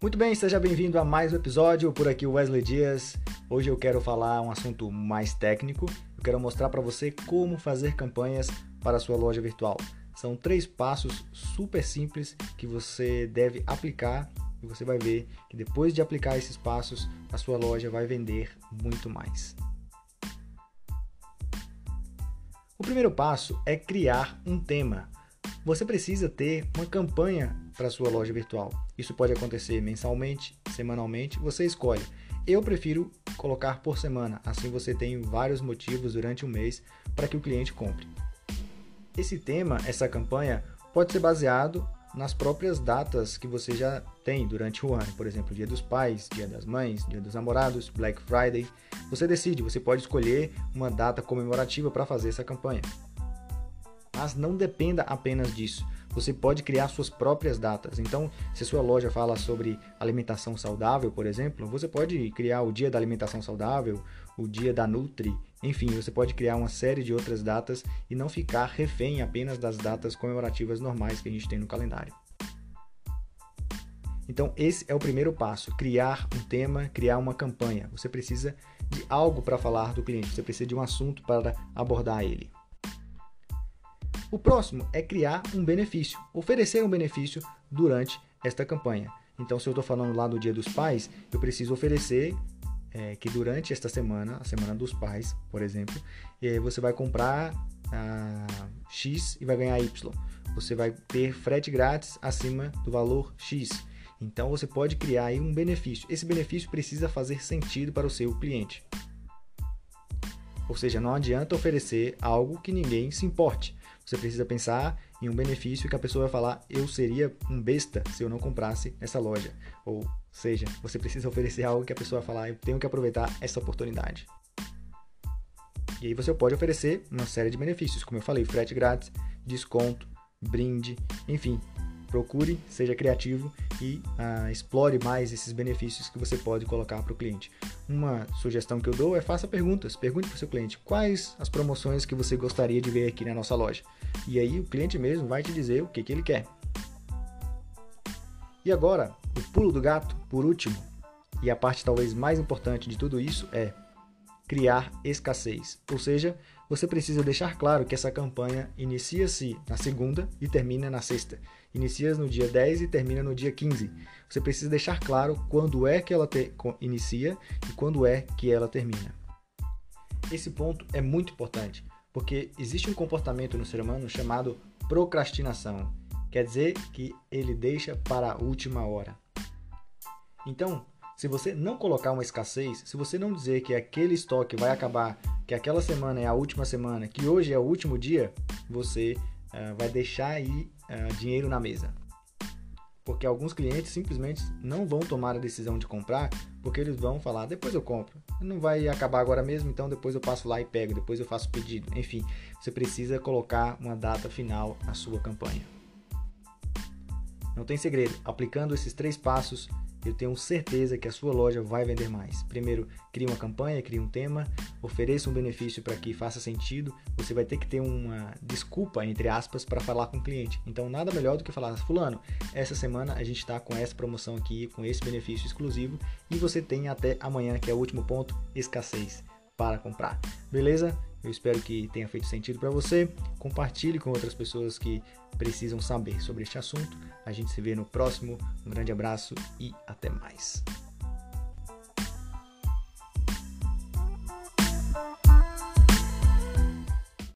Muito bem, seja bem-vindo a mais um episódio. Por aqui Wesley Dias. Hoje eu quero falar um assunto mais técnico. Eu quero mostrar para você como fazer campanhas para a sua loja virtual. São três passos super simples que você deve aplicar e você vai ver que depois de aplicar esses passos, a sua loja vai vender muito mais. O primeiro passo é criar um tema. Você precisa ter uma campanha para sua loja virtual. Isso pode acontecer mensalmente, semanalmente, você escolhe. Eu prefiro colocar por semana, assim você tem vários motivos durante o mês para que o cliente compre. Esse tema, essa campanha, pode ser baseado nas próprias datas que você já tem durante o ano, por exemplo, Dia dos Pais, Dia das Mães, Dia dos Namorados, Black Friday. Você decide, você pode escolher uma data comemorativa para fazer essa campanha. Mas não dependa apenas disso você pode criar suas próprias datas. Então, se sua loja fala sobre alimentação saudável, por exemplo, você pode criar o dia da alimentação saudável, o dia da Nutri, enfim, você pode criar uma série de outras datas e não ficar refém apenas das datas comemorativas normais que a gente tem no calendário. Então, esse é o primeiro passo: criar um tema, criar uma campanha. Você precisa de algo para falar do cliente, você precisa de um assunto para abordar ele. O próximo é criar um benefício, oferecer um benefício durante esta campanha. Então, se eu estou falando lá do Dia dos Pais, eu preciso oferecer é, que durante esta semana, a Semana dos Pais, por exemplo, é, você vai comprar ah, X e vai ganhar Y. Você vai ter frete grátis acima do valor X. Então, você pode criar aí um benefício. Esse benefício precisa fazer sentido para o seu cliente. Ou seja, não adianta oferecer algo que ninguém se importe. Você precisa pensar em um benefício que a pessoa vai falar: eu seria um besta se eu não comprasse nessa loja. Ou seja, você precisa oferecer algo que a pessoa vai falar: eu tenho que aproveitar essa oportunidade. E aí você pode oferecer uma série de benefícios, como eu falei, frete grátis, desconto, brinde, enfim, procure, seja criativo e ah, explore mais esses benefícios que você pode colocar para o cliente. Uma sugestão que eu dou é faça perguntas. Pergunte para o seu cliente quais as promoções que você gostaria de ver aqui na nossa loja. E aí o cliente mesmo vai te dizer o que, que ele quer. E agora, o pulo do gato, por último, e a parte talvez mais importante de tudo isso é criar escassez. Ou seja, você precisa deixar claro que essa campanha inicia-se na segunda e termina na sexta. Inicia no dia 10 e termina no dia 15. Você precisa deixar claro quando é que ela te, inicia e quando é que ela termina. Esse ponto é muito importante, porque existe um comportamento no ser humano chamado procrastinação. Quer dizer que ele deixa para a última hora. Então, se você não colocar uma escassez, se você não dizer que aquele estoque vai acabar, que aquela semana é a última semana, que hoje é o último dia, você uh, vai deixar aí uh, dinheiro na mesa. Porque alguns clientes simplesmente não vão tomar a decisão de comprar, porque eles vão falar, depois eu compro. Não vai acabar agora mesmo, então depois eu passo lá e pego, depois eu faço pedido. Enfim, você precisa colocar uma data final na sua campanha. Não tem segredo, aplicando esses três passos, eu tenho certeza que a sua loja vai vender mais. Primeiro, crie uma campanha, crie um tema, ofereça um benefício para que faça sentido. Você vai ter que ter uma desculpa, entre aspas, para falar com o cliente. Então, nada melhor do que falar, Fulano, essa semana a gente está com essa promoção aqui, com esse benefício exclusivo e você tem até amanhã, que é o último ponto, escassez para comprar. Beleza? Eu espero que tenha feito sentido para você. Compartilhe com outras pessoas que precisam saber sobre este assunto. A gente se vê no próximo. Um grande abraço e até mais.